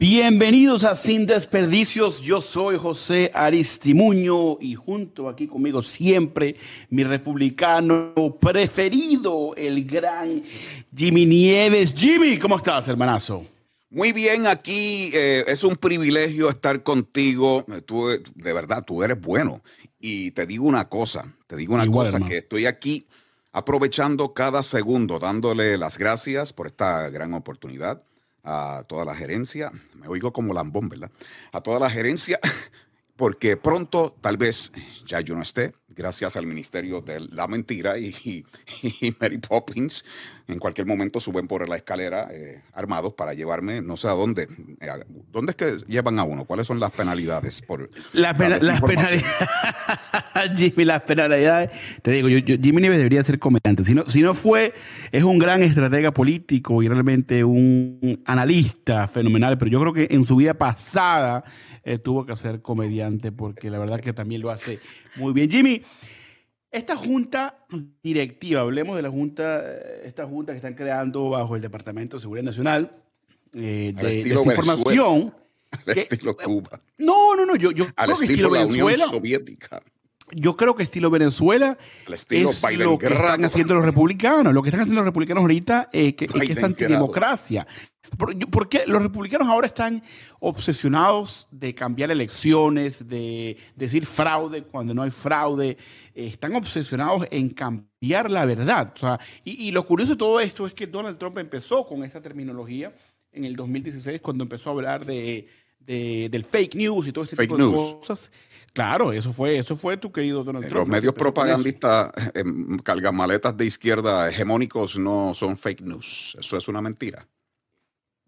Bienvenidos a Sin Desperdicios. Yo soy José Aristimuño y junto aquí conmigo siempre mi republicano preferido, el gran Jimmy Nieves. Jimmy, ¿cómo estás, hermanazo? Muy bien, aquí eh, es un privilegio estar contigo. Tú, de verdad, tú eres bueno. Y te digo una cosa, te digo una cosa, que estoy aquí aprovechando cada segundo, dándole las gracias por esta gran oportunidad a toda la gerencia, me oigo como lambón, ¿verdad? A toda la gerencia, porque pronto tal vez ya yo no esté, gracias al Ministerio de la Mentira y, Mary Poppins, en cualquier momento suben por la escalera eh, armados para llevarme, no sé a dónde. ¿Dónde es que llevan a uno? ¿Cuáles son las penalidades? por Las penalidades, Jimmy, las penalidades, te digo, yo, Jimmy Nieves debería ser comediante. Si no, si no fue, es un gran estratega político y realmente un analista fenomenal, pero yo creo que en su vida pasada eh, tuvo que ser comediante porque la verdad que también lo hace muy bien. Jimmy, esta junta directiva, hablemos de la junta, eh, esta junta que están creando bajo el Departamento de Seguridad Nacional, eh, de, desinformación. Al estilo Cuba. No, no, no, yo, yo Al creo estilo que estilo la Unión Soviética. Yo creo que estilo Venezuela estilo es lo que están haciendo los republicanos. Lo que están haciendo los republicanos ahorita es que, es, antidemocracia. ¿Por, qué los republicanos ahora están obsesionados de cambiar elecciones, de decir fraude cuando no hay fraude? Están obsesionados en cambiar la verdad. O sea, y, lo curioso de todo esto es que Donald Trump empezó con esta terminología en el 2016 cuando empezó a hablar de, del fake news y todo ese tipo de cosas. Claro, eso fue, eso fue tu querido Donald Trump. Los medios propagandistas, eh, cargamaletas de izquierda hegemónicos no son fake news. Eso es una mentira.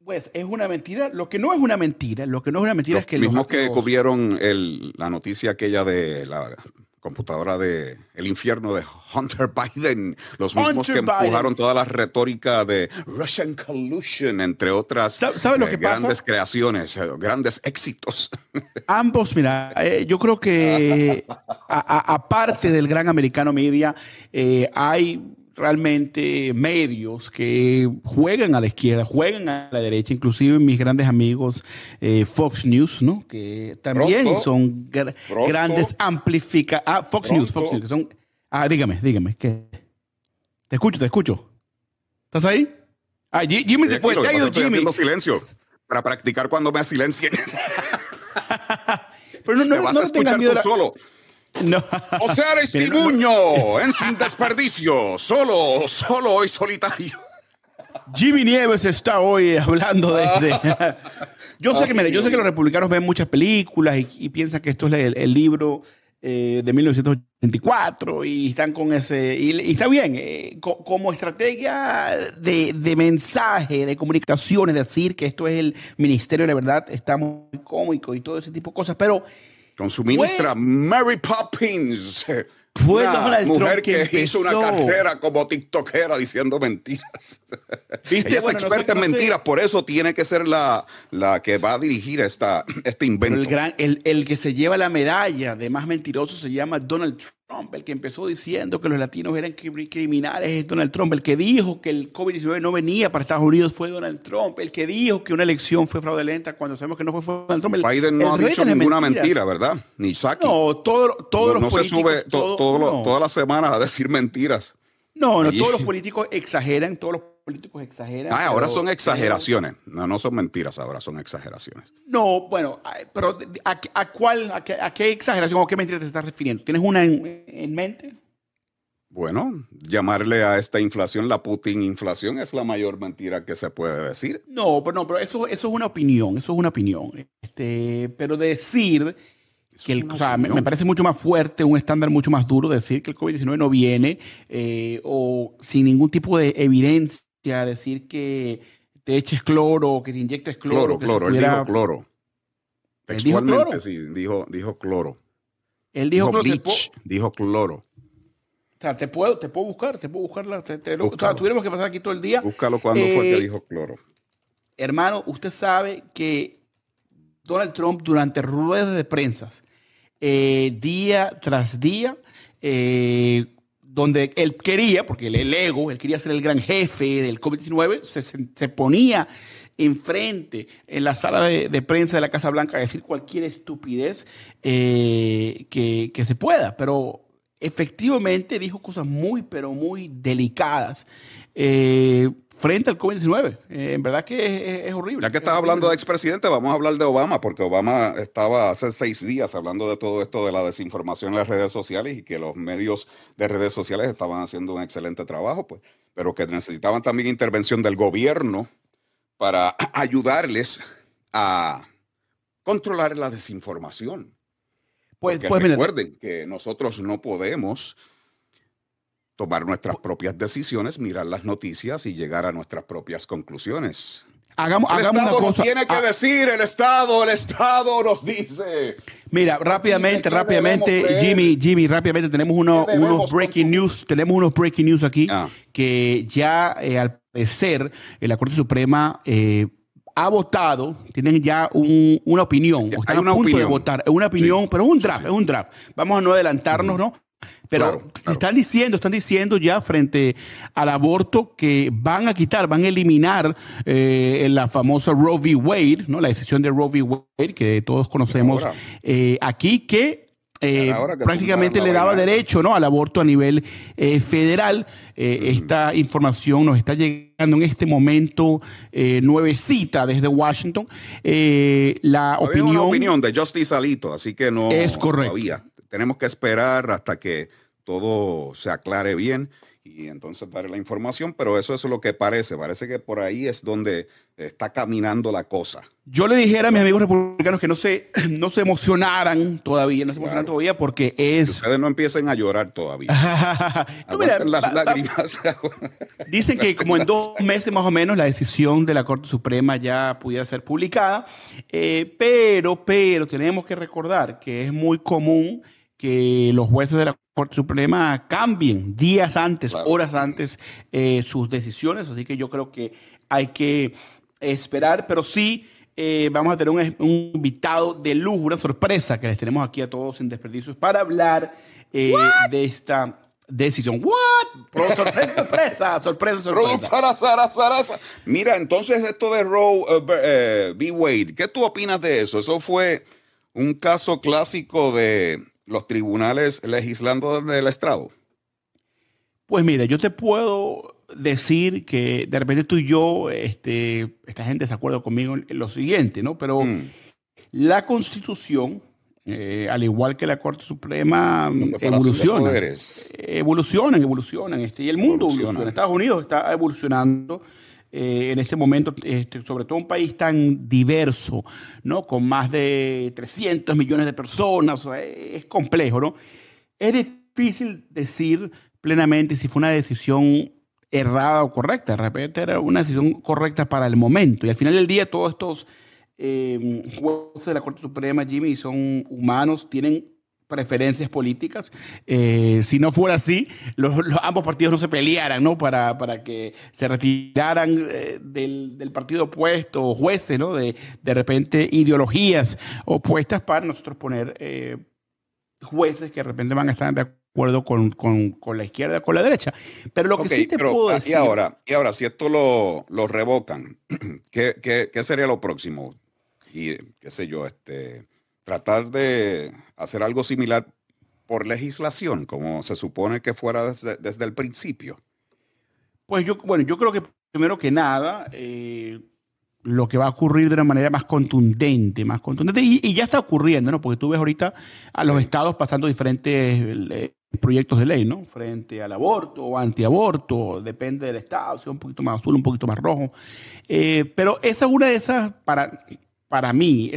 Pues es una mentira. Lo que no es una mentira, lo que no es una mentira es que los mismos que cubrieron la noticia aquella de la computadora de El infierno de Hunter Biden, los mismos que empujaron toda la retórica de Russian collusion, entre otras lo que grandes creaciones, eh, grandes éxitos. Ambos, mira, eh, yo creo que aparte del gran americano media, eh, hay realmente medios que juegan a la izquierda, juegan a la derecha, inclusive mis grandes amigos eh, Fox News, ¿no? Que también son grandes amplificadores. Ah, Fox News, Fox News. Son, ah, dígame, dígame. ¿qué? Te escucho, te escucho. ¿Estás ahí? Ah, Jimmy se fue, se ha ido Jimmy. Estoy silencio para practicar cuando me silencien. Pero no, no, Te vas a escuchar tú solo. No. O sea, Estibuño, en sin desperdicio, solo, solo y solitario. Jimmy Nieves está hoy hablando de. yo sé que, mire, yo sé que los republicanos ven muchas películas y, piensan que esto es el, libro eh, de 1984 y están con ese. Y, está bien, eh, como estrategia de, de, mensaje, de comunicación, es decir, que esto es el Ministerio de la Verdad, está muy cómico y todo ese tipo de cosas, pero con su ministra Mary Poppins. Fue una mujer que, hizo una carrera como tiktokera diciendo mentiras. ¿Viste? es experta en mentiras, por eso tiene que ser la, la que va a dirigir esta, este invento. El, gran, el, el que se lleva la medalla de más mentiroso se llama Donald Trump. Trump, el que empezó diciendo que los latinos eran criminales es Donald Trump, el que dijo que el COVID-19 no venía para Estados Unidos fue Donald Trump, el que dijo que una elección fue fraudulenta cuando sabemos que no fue Donald Trump. Biden no ha dicho ninguna mentira, ¿verdad? Ni Saki. No, todo, todos no, los no se sube todas las semanas a decir mentiras. No, no, todos los políticos exageran, todos los políticos exageran. Ah, ahora son exageraciones. No, no son mentiras, ahora son exageraciones. No, bueno, pero ¿a, cuál, a qué, exageración o qué mentira te estás refiriendo? ¿Tienes una en, mente? Bueno, llamarle a esta inflación la Putin inflación es la mayor mentira que se puede decir. No, pero no, pero eso, eso es una opinión, eso es una opinión. Este, pero decir que o sea, me, parece mucho más fuerte, un estándar mucho más duro decir que el COVID-19 no viene eh, o sin ningún tipo de evidencia decir que te eches cloro, que te inyectes cloro. Cloro, cloro, él dijo cloro. Textualmente, sí, dijo, dijo cloro. Él dijo, cloro. dijo cloro. sea, te puedo, te puedo buscar, te puedo buscar. o sea, tuviéramos que pasar aquí todo el día. Búscalo cuando fue que eh, dijo cloro. Hermano, usted sabe que Donald Trump durante ruedas de prensa, eh, día tras día, eh, donde él quería, porque el ego, él quería ser el gran jefe del COVID-19, se, ponía enfrente en la sala de, prensa de la Casa Blanca a decir cualquier estupidez que, que, se pueda. Pero efectivamente dijo cosas muy, pero muy delicadas eh, frente al COVID-19. Eh, en verdad que es, horrible. Ya que estás hablando de expresidente, vamos a hablar de Obama, porque Obama estaba hace seis días hablando de todo esto de la desinformación en las redes sociales y que los medios de redes sociales estaban haciendo un excelente trabajo, pues, pero que necesitaban también intervención del gobierno para ayudarles a controlar la desinformación. Pues, pues recuerden que nosotros no podemos tomar nuestras propias decisiones, mirar las noticias y llegar a nuestras propias conclusiones. Hagamos, el hagamos Estado una cosa. tiene que ah. decir, el Estado, el Estado nos dice. Mira, rápidamente, rápidamente, Jimmy, Jimmy, rápidamente tenemos unos breaking news, tenemos unos breaking news aquí ah. que ya eh, al parecer la Corte Suprema eh, ha votado, tienen ya una opinión, están a punto de votar, una opinión, pero es un draft, es un draft. Vamos a no adelantarnos, ¿no? Pero están diciendo, están diciendo ya frente al aborto que van a quitar, van a eliminar eh, la famosa Roe v. Wade, ¿no? La decisión de Roe v. Wade que todos conocemos eh, aquí, que eh, prácticamente le daba derecho ¿no? al aborto a nivel eh, federal. Eh, esta información nos está llegando en este momento nuevecita desde Washington. la opinión, opinión de Justice Alito, así que no es correcto. todavía. Tenemos que esperar hasta que todo se aclare bien y entonces daré la información, pero eso es lo que parece. Parece que por ahí es donde está caminando la cosa. Yo le dijera a mis amigos republicanos que no se, no se emocionaran todavía, no se emocionaran todavía porque es... ustedes no empiecen a llorar todavía. las lágrimas. dicen que como en dos meses más o menos la decisión de la Corte Suprema ya pudiera ser publicada, eh, pero, pero tenemos que recordar que es muy común que los jueces de la Corte Suprema cambien días antes, horas antes eh, sus decisiones, así que yo creo que hay que esperar, pero sí eh, vamos a tener un, invitado de lujo, una sorpresa que les tenemos aquí a todos sin desperdicios para hablar eh, de esta decisión. ¿What? sorpresa, sorpresa, sorpresa. Mira, entonces esto de Roe B. Wade, ¿qué tú opinas de eso? Eso fue un caso clásico de los tribunales legislando desde el estrado? Pues mira, yo te puedo decir que de repente tú y yo, este, esta gente se acuerda conmigo en lo siguiente, ¿no? Pero mm. la constitución, eh, al igual que la Corte Suprema, evoluciona. Evolucionan, evolucionan. Este, y el mundo evoluciona. Estados Unidos está evolucionando eh, en este momento, este, sobre todo un país tan diverso, ¿no? con más de 300 millones de personas, es complejo. ¿no? Es difícil decir plenamente si fue una decisión errada o correcta. De repente era una decisión correcta para el momento. Y al final del día, todos estos eh, jueces de la Corte Suprema, Jimmy, son humanos, tienen preferencias políticas. Eh, si no fuera así, los, ambos partidos no se pelearan, ¿no? Para, para que se retiraran eh, del, partido opuesto, jueces, ¿no? De, de repente ideologías opuestas para nosotros poner eh, jueces que de repente van a estar de acuerdo con, con, con, la izquierda, con la derecha. Pero lo que sí te puedo ah, decir... Y ahora, y ahora si esto lo, lo revocan, ¿qué, ¿qué, qué, sería lo próximo? Y qué sé yo, este tratar de hacer algo similar por legislación, como se supone que fuera desde, el principio? Pues yo, bueno, yo creo que primero que nada, eh, lo que va a ocurrir de una manera más contundente, más contundente, y, ya está ocurriendo, ¿no? Porque tú ves ahorita a los estados pasando diferentes eh, proyectos de ley, ¿no? Frente al aborto o antiaborto, depende del estado, si es un poquito más azul, un poquito más rojo. Eh, pero esa es una de esas, para, para mí,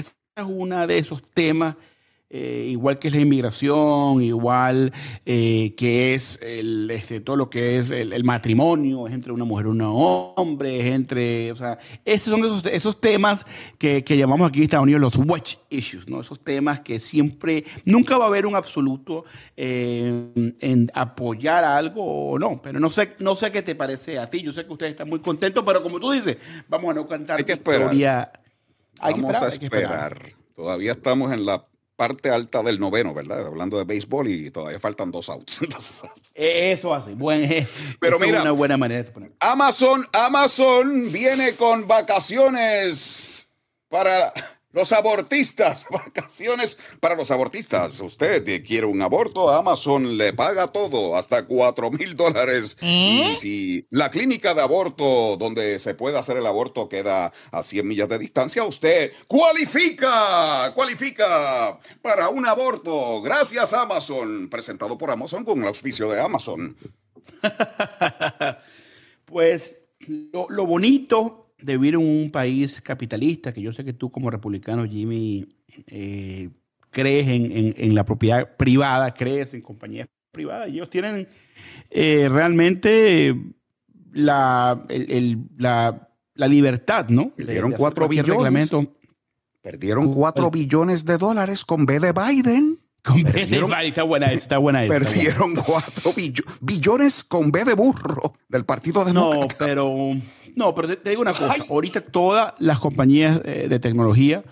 uno de esos temas eh, igual que es la inmigración, igual eh, que es el, este, todo lo que es el, matrimonio, es entre una mujer y un hombre, es entre, o sea, esos son esos, esos temas que, que, llamamos aquí en Estados Unidos los wedge issues, ¿no? Esos temas que siempre, nunca va a haber un absoluto eh, en apoyar algo o no, pero no sé, no sé qué te parece a ti, yo sé que ustedes están muy contentos, pero como tú dices, vamos a no cantar hay que esperar. Hay vamos que esperar, a esperar. Todavía estamos en la parte alta del noveno, ¿verdad? Hablando de béisbol y todavía faltan dos outs. Eso hace. Buen, Pero mira, una buena manera de poner. Amazon, Amazon viene con vacaciones para los abortistas, vacaciones para los abortistas. Usted quiere un aborto, Amazon le paga todo, hasta 4 mil dólares. Y ¿Eh? si la clínica de aborto donde se puede hacer el aborto queda a 100 millas de distancia, usted cualifica, cualifica para un aborto. Gracias Amazon, presentado por Amazon con el auspicio de Amazon. pues lo, lo bonito de vivir en un país capitalista, que yo sé que tú como republicano, Jimmy, eh, crees en, la propiedad privada, crees en compañías privadas, y ellos tienen eh, realmente la, la, libertad, ¿no? Perdieron cuatro billones. Perdieron cuatro billones de dólares con B de Biden. Con B de Biden, está buena está buena Perdieron cuatro billones con B de burro del Partido Demócrata. No, pero no, pero te, digo una cosa. Ahorita todas las compañías eh, de tecnología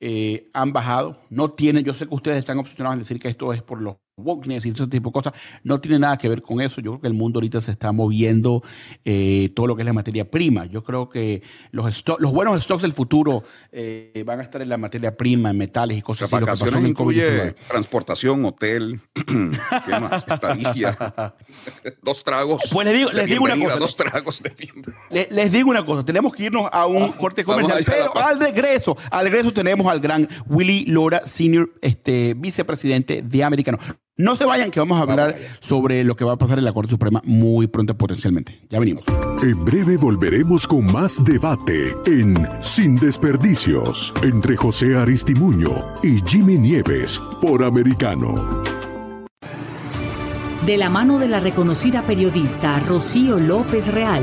eh, han bajado. No tienen, yo sé que ustedes están obsesionados en decir que esto es por los wokeness y ese tipo de cosas, no tiene nada que ver con eso. Yo creo que el mundo ahorita se está moviendo eh, todo lo que es la materia prima. Yo creo que los, los buenos stocks del futuro eh, van a estar en la materia prima, en metales y cosas así. Vacaciones incluye transportación, hotel, ¿qué más? Estadía, dos tragos. Pues les digo, les digo una cosa. Dos tragos de les, digo una cosa. Tenemos que irnos a un corte comercial, pero al regreso, al regreso tenemos al gran Willy Lora, senior este, vicepresidente de Americano. No se vayan, que vamos a hablar sobre lo que va a pasar en la Corte Suprema muy pronto potencialmente. Ya venimos. En breve volveremos con más debate en Sin Desperdicios entre José Aristimuño y Jimmy Nieves por Americano. De la mano de la reconocida periodista Rocío López Real,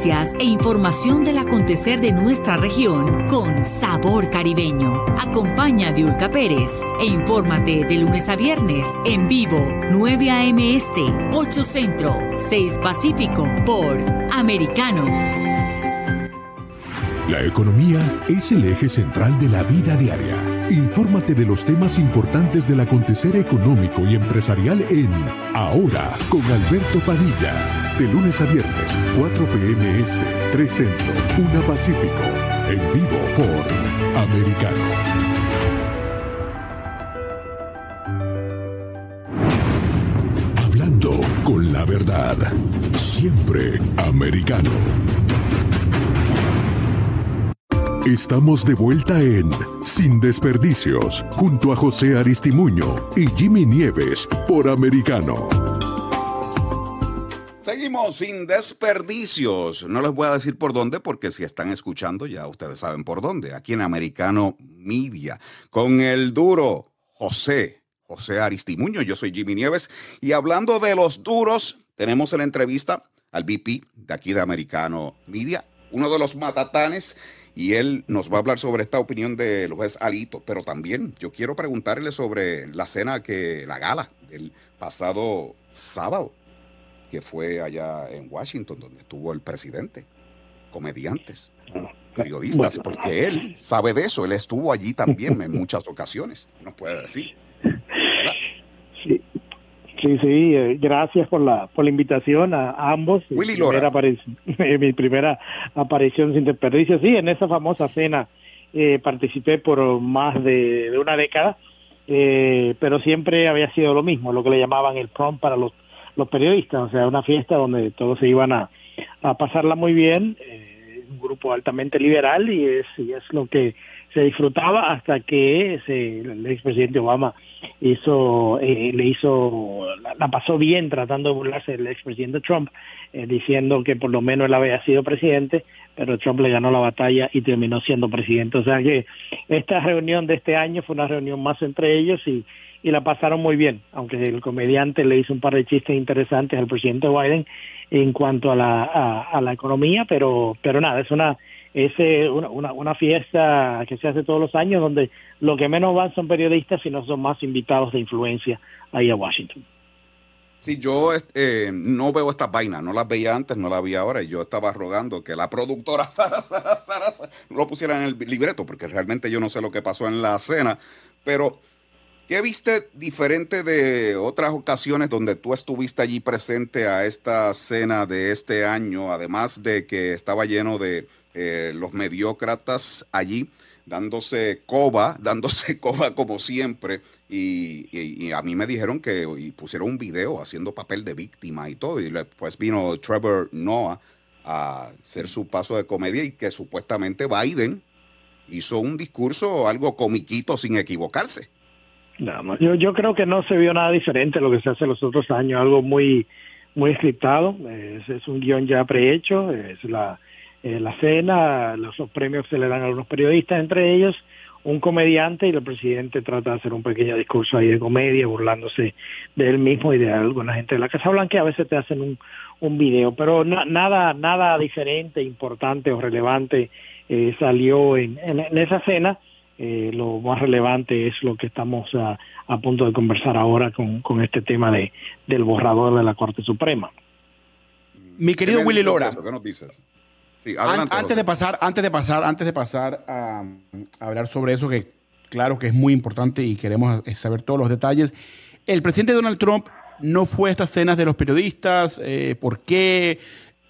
Noticias e información del acontecer de nuestra región con sabor caribeño. Acompaña a Diulca Pérez e infórmate de lunes a viernes en vivo 9 a.m. Este, 8 Centro, 6 Pacífico por Americano. La economía es el eje central de la vida diaria. Infórmate de los temas importantes del acontecer económico y empresarial en Ahora con Alberto Padilla de lunes a viernes, 4 p.m. Este, 3 Centro, 1 Pacífico. En vivo por Americano. Hablando con la verdad. Siempre americano. Estamos de vuelta en Sin Desperdicios, junto a José Aristimuño y Jimmy Nieves por Americano. Seguimos sin desperdicios. No les voy a decir por dónde, porque si están escuchando ya ustedes saben por dónde. Aquí en Americano Media, con el duro José, José Aristimuño. Yo soy Jimmy Nieves. Y hablando de los duros, tenemos en la entrevista al VP de aquí de Americano Media, uno de los matatanes y él nos va a hablar sobre esta opinión de los juez Alito, pero también yo quiero preguntarle sobre la cena que, la gala del pasado sábado, que fue allá en Washington, donde estuvo el presidente, comediantes, periodistas, porque él sabe de eso, él estuvo allí también en muchas ocasiones, nos puede decir. Sí, sí, eh, gracias por la, por la invitación a, ambos. Willy Lora. mi primera aparición sin desperdicio. Sí, en esa famosa cena eh, participé por más de, una década, eh, pero siempre había sido lo mismo, lo que le llamaban el prom para los, los periodistas, o sea, una fiesta donde todos se iban a, a pasarla muy bien, un grupo altamente liberal y es, y es lo que se disfrutaba hasta que ese, el expresidente Obama hizo eh, le hizo la, pasó bien tratando de burlarse del expresidente Trump eh, diciendo que por lo menos él había sido presidente pero Trump le ganó la batalla y terminó siendo presidente. O sea que esta reunión de este año fue una reunión más entre ellos y y la pasaron muy bien aunque el comediante le hizo un par de chistes interesantes al presidente Biden en cuanto a la a la economía pero pero nada es una es eh, una, una, fiesta que se hace todos los años donde lo que menos van son periodistas, sino son más invitados de influencia ahí a Washington. Sí, yo eh, no veo estas vainas, no las veía antes, no las vi ahora, y yo estaba rogando que la productora Sara, Sara, Sara, Sara lo pusiera en el libreto, porque realmente yo no sé lo que pasó en la cena, pero ¿Qué viste diferente de otras ocasiones donde tú estuviste allí presente a esta cena de este año, además de que estaba lleno de eh, los mediócratas allí? dándose coba, dándose coba como siempre. Y, a mí me dijeron que pusieron un video haciendo papel de víctima y todo. Y después vino Trevor Noah a hacer su paso de comedia y que supuestamente Biden hizo un discurso algo comiquito sin equivocarse. Yo, yo creo que no se vio nada diferente a lo que se hace los otros años, algo muy muy escriptado, es, un guion ya prehecho, es la, eh, la cena, los, premios se le dan a algunos periodistas, entre ellos un comediante y el presidente trata de hacer un pequeño discurso ahí de comedia, burlándose de él mismo y de alguna gente de la Casa Blanca, a veces te hacen un, un video, pero nada, nada diferente, importante o relevante eh, salió en, en esa cena eh, lo más relevante es lo que estamos a, punto de conversar ahora con, con este tema de, del borrador de la Corte Suprema. Mi querido Willy Lora. antes de pasar, antes de pasar, antes de pasar a, hablar sobre eso, que claro que es muy importante y queremos saber todos los detalles. El presidente Donald Trump no fue a estas cenas de los periodistas. Eh, ¿Por qué?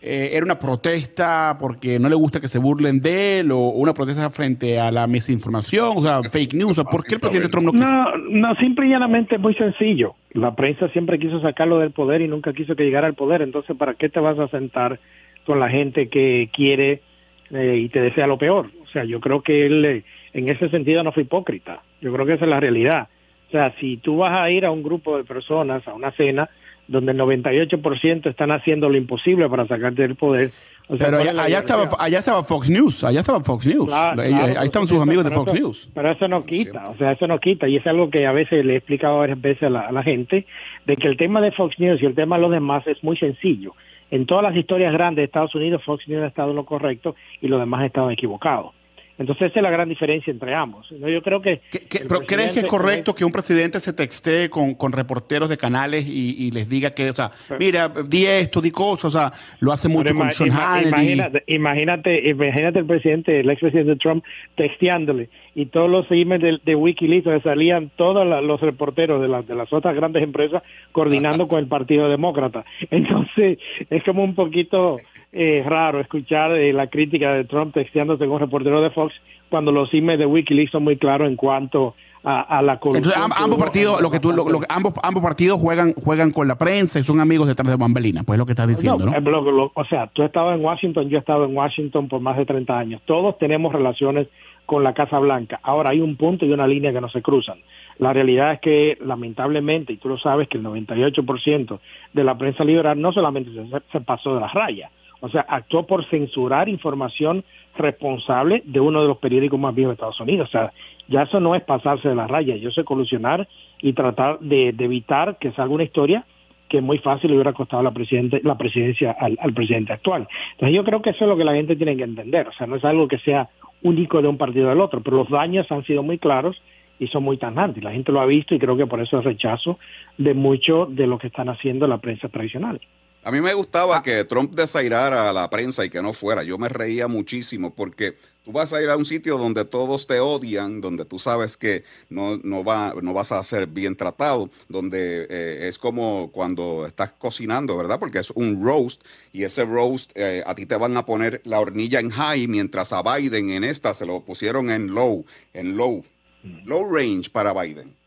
Eh, era una protesta porque no le gusta que se burlen de él o una protesta frente a la misinformación, o sea, fake news. ¿Por qué el presidente Trump no quiso? No, no, simple y llanamente es muy sencillo. La prensa siempre quiso sacarlo del poder y nunca quiso que llegara al poder. Entonces, ¿para qué te vas a sentar con la gente que quiere eh, y te desea lo peor? O sea, yo creo que él eh, en ese sentido no fue hipócrita. Yo creo que esa es la realidad. O sea, si tú vas a ir a un grupo de personas, a una cena, donde el 98% están haciendo lo imposible para sacarte del poder. pero allá, estaba, allá estaba Fox News, allá estaba Fox News. ahí estaban sus amigos de Fox News. Pero eso no quita, o sea, eso no quita. Y es algo que a veces le he explicado varias veces a la, a la gente, de que el tema de Fox News y el tema de los demás es muy sencillo. En todas las historias grandes de Estados Unidos, Fox News ha estado en lo correcto y los demás han estado equivocados. Entonces, esa es la gran diferencia entre ambos. Yo creo que. pero ¿Crees que es correcto que un presidente se textee con, con reporteros de canales y, les diga que, o sea, mira, di esto, di cosas, o sea, lo hace mucho con Sean Imagínate, imagínate, imagínate el presidente, el expresidente Trump texteándole y todos los emails de, Wikileaks donde salían todos los reporteros de, de las otras grandes empresas coordinando con el Partido Demócrata. Entonces, es como un poquito eh, raro escuchar eh, la crítica de Trump texteándose con un reportero de Fox cuando los emails de Wikileaks son muy claros en cuanto a, la corrupción. Entonces, ambos partidos, lo que tú, ambos, ambos partidos juegan, juegan con la prensa y son amigos detrás de Bambelina, pues es lo que estás diciendo, ¿no? O sea, tú estabas en Washington, yo he estado en Washington por más de 30 años. Todos tenemos relaciones con la Casa Blanca. Ahora hay un punto y una línea que no se cruzan. La realidad es que, lamentablemente, y tú lo sabes, que el 98% de la prensa liberal no solamente se, se pasó de las rayas, o sea, actuó por censurar información responsable de uno de los periódicos más viejos de Estados Unidos. O sea, ya eso no es pasarse de la raya, yo sé colusionar y tratar de, evitar que salga una historia que muy fácil le hubiera costado la, presidente, la presidencia al, al, presidente actual. Entonces yo creo que eso es lo que la gente tiene que entender, o sea, no es algo que sea único de un partido del otro, pero los daños han sido muy claros y son muy tajantes. La gente lo ha visto y creo que por eso es rechazo de mucho de lo que están haciendo la prensa tradicional. A mí me gustaba ah. que Trump desairara a la prensa y que no fuera. Yo me reía muchísimo porque tú vas a ir a un sitio donde todos te odian, donde tú sabes que no, no, va, no vas a ser bien tratado, donde eh, es como cuando estás cocinando, ¿verdad? Porque es un roast y ese roast eh, a ti te van a poner la hornilla en high, mientras a Biden en esta se lo pusieron en low, en low, mm. low range para Biden.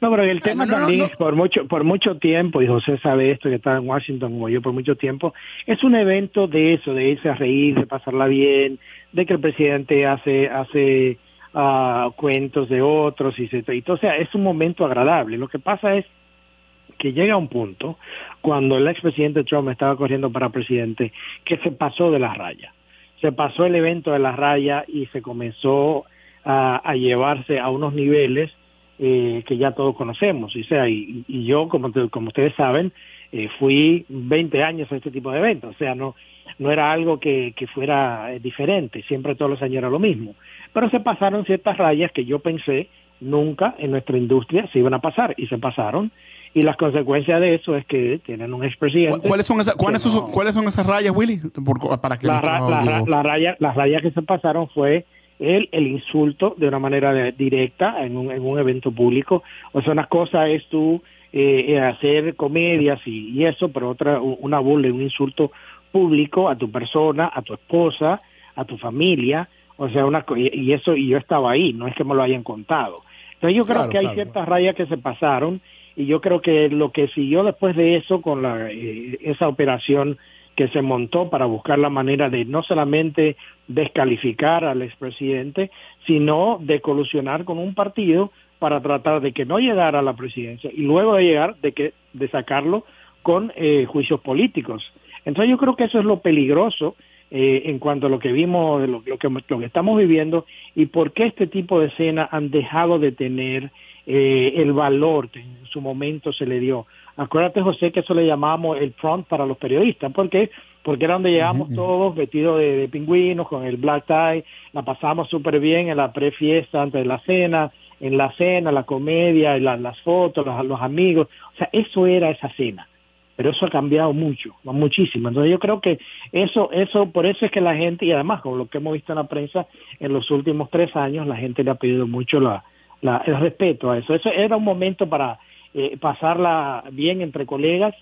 No, pero el tema también por mucho por mucho tiempo, y José sabe esto, que estaba en Washington como yo por mucho tiempo, es un evento de eso, de irse a reír, de pasarla bien, de que el presidente hace hace uh, cuentos de otros, y, se, y o sea, es un momento agradable. Lo que pasa es que llega un punto, cuando el expresidente Trump estaba corriendo para presidente, que se pasó de la raya. Se pasó el evento de la raya y se comenzó a, a llevarse a unos niveles eh, que ya todos conocemos. Y, sea, y, yo, como, como ustedes saben, eh, fui 20 años a este tipo de eventos. O sea, no, no era algo que, que fuera eh, diferente, siempre todos los años era lo mismo. Pero se pasaron ciertas rayas que yo pensé nunca en nuestra industria se iban a pasar y se pasaron. Y las consecuencias de eso es que tienen un expresidente. ¿Cuáles son, esas, ¿cuáles, son, ¿cuáles son esas rayas, Willy? para que la, la, raya, las rayas que se pasaron fue el, el insulto de una manera directa en un, en un evento público. O sea, una cosa es tú eh, eh, hacer comedias y, y, eso, pero otra, una burla, un insulto público a tu persona, a tu esposa, a tu familia. O sea, una, y, eso, y yo estaba ahí, no es que me lo hayan contado. Entonces yo creo que hay ciertas rayas que se pasaron y yo creo que lo que siguió después de eso con la, eh, esa operación que se montó para buscar la manera de no solamente descalificar al expresidente, sino de colusionar con un partido para tratar de que no llegara a la presidencia y luego de llegar de que de sacarlo con eh, juicios políticos. Entonces yo creo que eso es lo peligroso eh, en cuanto a lo que vimos, lo, lo, que, lo que estamos viviendo y por qué este tipo de escenas han dejado de tener eh, el valor que en su momento se le dio. Acuérdate, José, que eso le llamábamos el front para los periodistas. ¿Por qué? Porque era donde llegamos todos vestidos de, pingüinos, con el black tie, la pasamos súper bien en la prefiesta antes de la cena, en la cena, la comedia, las fotos, los, los amigos. O sea, eso era esa cena. Pero eso ha cambiado mucho, muchísimo. Entonces yo creo que eso, eso, por eso es que la gente, y además con lo que hemos visto en la prensa en los últimos tres años, la gente le ha pedido mucho la, la, el respeto a eso. Eso era un momento para eh, pasarla bien entre colegas,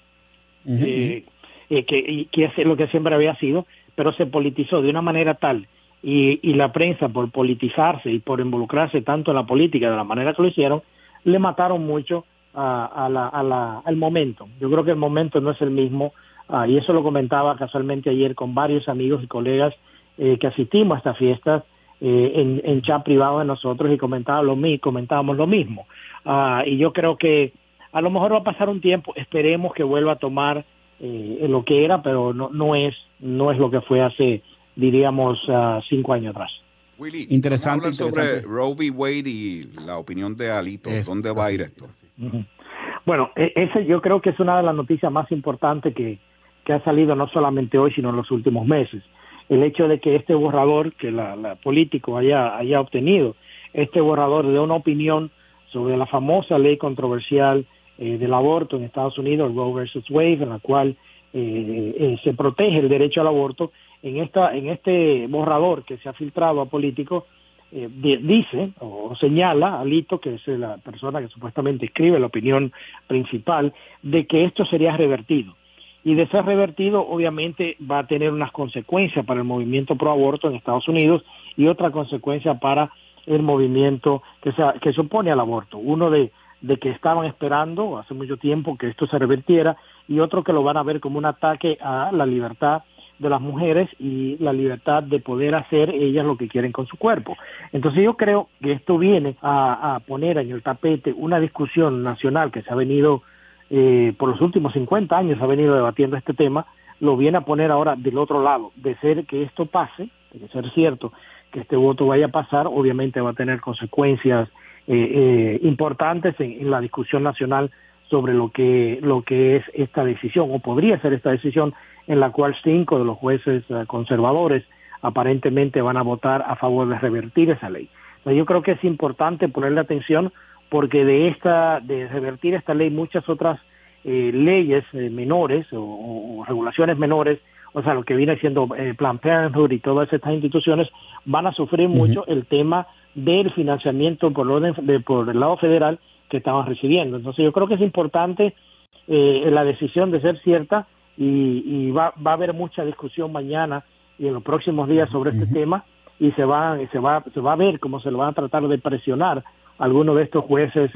eh, eh, que, que es lo que siempre había sido, pero se politizó de una manera tal y, y la prensa por politizarse y por involucrarse tanto en la política de la manera que lo hicieron, le mataron mucho a, a la, a la, al momento. Yo creo que el momento no es el mismo ah, y eso lo comentaba casualmente ayer con varios amigos y colegas que asistimos a estas fiestas eh, en, en, chat privado de nosotros y comentaba lo, comentábamos lo mismo. Ah, y yo creo que a lo mejor va a pasar un tiempo, esperemos que vuelva a tomar eh, lo que era, pero no, no, es, no es lo que fue hace, diríamos, uh, cinco años atrás. Willy, interesante, sobre Roe v. Wade y la opinión de Alito. ¿Dónde va a ir esto? Bueno, e, ese yo creo que es una de las noticias más importantes que, que ha salido no solamente hoy, sino en los últimos meses el hecho de que este borrador que la, la político haya, haya obtenido, este borrador de una opinión sobre la famosa ley controversial eh, del aborto en Estados Unidos, Roe versus Wade, en la cual eh, eh, se protege el derecho al aborto, en esta en este borrador que se ha filtrado a políticos dice o señala Alito, que es la persona que supuestamente escribe la opinión principal, de que esto sería revertido y de ser revertido obviamente va a tener unas consecuencias para el movimiento pro aborto en Estados Unidos y otra consecuencia para el movimiento que se, que se opone al aborto. Uno de, de que estaban esperando hace mucho tiempo que esto se revertiera y otro que lo van a ver como un ataque a la libertad de las mujeres y la libertad de poder hacer ellas lo que quieren con su cuerpo. Entonces yo creo que esto viene a, poner en el tapete una discusión nacional que se ha venido eh, por los últimos 50 años, ha venido debatiendo este tema, lo viene a poner ahora del otro lado, de ser que esto pase, de ser cierto que este voto vaya a pasar, obviamente va a tener consecuencias eh, eh, importantes en, la discusión nacional sobre lo que lo que es esta decisión o podría ser esta decisión en la cual cinco de los jueces eh, conservadores aparentemente van a votar a favor de revertir esa ley. yo creo que es importante ponerle atención porque de esta de revertir esta ley muchas otras eh, leyes eh, menores o, regulaciones menores, o sea, lo que viene siendo eh, Plan Parenthood y todas estas instituciones van a sufrir mucho el tema del financiamiento por, orden de, por el lado federal que estaban recibiendo. Entonces yo creo que es importante la decisión de ser cierta y, va, va a haber mucha discusión mañana y en los próximos días sobre este tema y se va, se va, se va a ver cómo se lo van a tratar de presionar algunos de estos jueces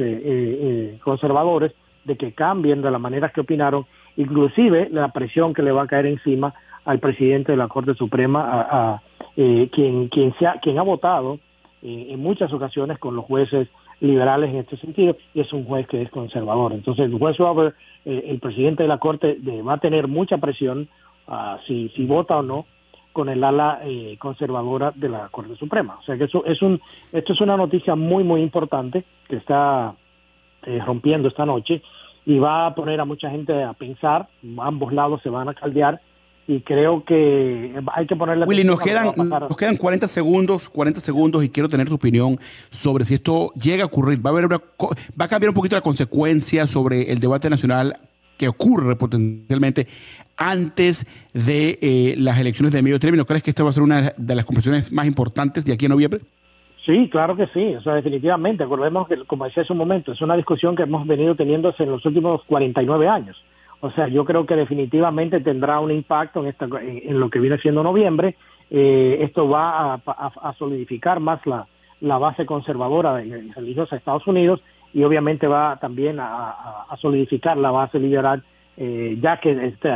conservadores de que cambien de la manera que opinaron, inclusive la presión que le va a caer encima al presidente de la Corte Suprema, a, eh, quien, quien, sea, quien ha votado eh, en muchas ocasiones con los jueces liberales en este sentido, y es un juez que es conservador. Entonces, el juez Robert, eh, el presidente de la Corte, va a tener mucha presión uh, si, si vota o no con el ala conservadora de la Corte Suprema. O sea que eso es un, esto es una noticia muy, muy importante que está eh, rompiendo esta noche y va a poner a mucha gente a pensar, ambos lados se van a caldear y creo que hay que ponerle Willy, nos quedan, nos quedan 40 segundos, 40 segundos y quiero tener tu opinión sobre si esto llega a ocurrir. Va a, haber va a cambiar un poquito la consecuencia sobre el debate nacional que ocurre potencialmente antes de eh, las elecciones de medio término. ¿Crees que esta va a ser una de las conversaciones más importantes de aquí a noviembre? Sí, claro que sí, o sea, definitivamente. Acordemos que, como decía hace un momento, es una discusión que hemos venido teniendo en los últimos 49 años. O sea, yo creo que definitivamente tendrá un impacto en, esta, en, lo que viene siendo noviembre. Eh, esto va a, solidificar más la, base conservadora y religiosa de Estados Unidos y obviamente va también a, solidificar la base liberal, eh, ya que este,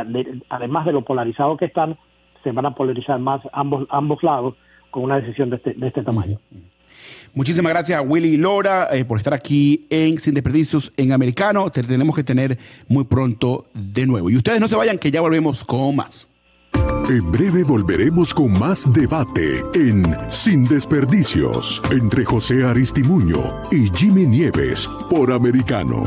además de lo polarizado que están, se van a polarizar más ambos, ambos lados con una decisión de este, de este tamaño. Muchísimas gracias a Willy y Laura eh, por estar aquí en Sin Desperdicios en Americano. Te tenemos que tener muy pronto de nuevo. Y ustedes no se vayan, que ya volvemos con más. En breve volveremos con más debate en Sin Desperdicios entre José Aristimuño y Jimmy Nieves por Americano.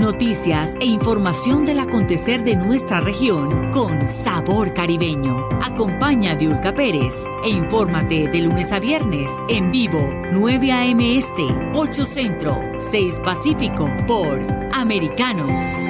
Noticias e información del acontecer de nuestra región con sabor caribeño. Acompaña a Diulca Pérez e infórmate de lunes a viernes en vivo 9 a.m. Este, 8 Centro, 6 Pacífico por Americano.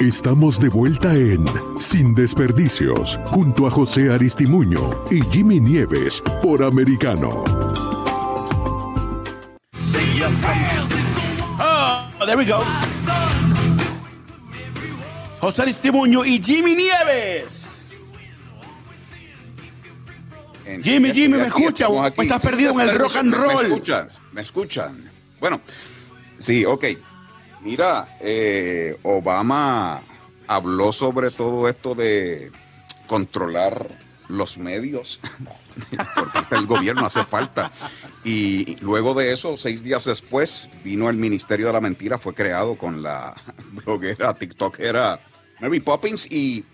Estamos de vuelta en Sin Desperdicios, junto a José Aristimuño y Jimmy Nieves por Americano. Oh, there we go. José Aristimuño y Jimmy Nieves. Jimmy, Jimmy, ¿me escucha? ¿O estás perdido en el rock and roll? ¿Me escuchan? ¿Me escuchan? Bueno, sí, ok. Mira, eh, Obama habló sobre todo esto de controlar los medios, porque el gobierno hace falta. Y luego de eso, seis días después, vino el Ministerio de la Mentira, fue creado con la bloguera, tiktokera Mary Poppins y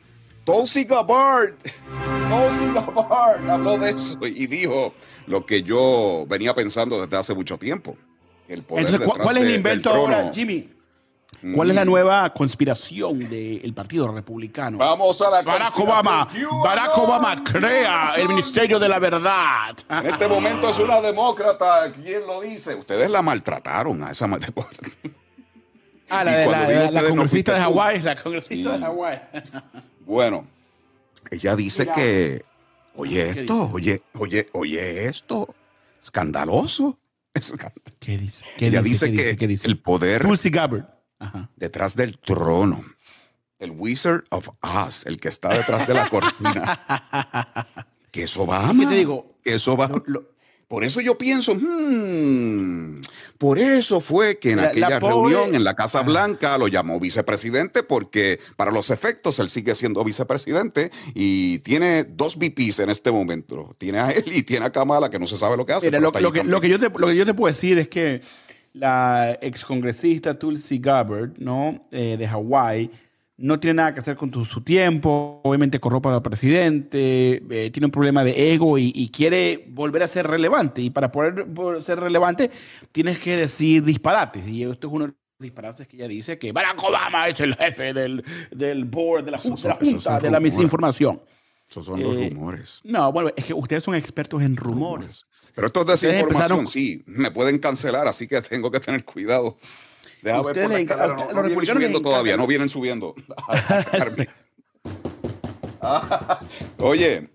Tulsi Gabbard. Tulsi Gabbard habló de eso y dijo lo que yo venía pensando desde hace mucho tiempo. ¿Cuál es el invento ahora, Jimmy? ¿Cuál es la mm. nueva conspiración del Partido Republicano? Vamos a la Barack Obama. Barack Obama crea el Ministerio de la Verdad. En este momento es una demócrata. ¿Quién lo dice? Ustedes la maltrataron a esa Ah, la, de la, congresista de Hawái. La congresista de Hawái. Bueno, ella dice que. Oye esto, oye, oye, oye esto. Escandaloso. ¿Qué dice? ella dice, que el poder. Tulsi Gabbard detrás del trono. El Wizard of Oz, el que está detrás de la cortina. que eso va. ¿Qué te digo? Que eso va. por eso yo pienso, hmm, por eso fue que en aquella reunión en la Casa Blanca lo llamó vicepresidente, porque para los efectos él sigue siendo vicepresidente y tiene dos VPs en este momento. Tiene a él y tiene a Kamala, que no se sabe lo que hace. lo, que, yo te, lo que yo te puedo decir es que la excongresista Tulsi Gabbard, ¿no? Eh, de Hawái, no tiene nada que hacer con su tiempo, obviamente corropa al presidente, eh, tiene un problema de ego y, quiere volver a ser relevante. Y para poder, ser relevante tienes que decir disparates. Y esto es uno de los disparates que ella dice, que Barack Obama es el jefe del, del board, de la, junta, de la misinformación. Esos son los eh, rumores. No, bueno, es que ustedes son expertos en rumores. Pero esto es desinformación, sí, me pueden cancelar, así que tengo que tener cuidado. Deja ver por la escalera, no, no vienen subiendo todavía, no vienen subiendo. Oye.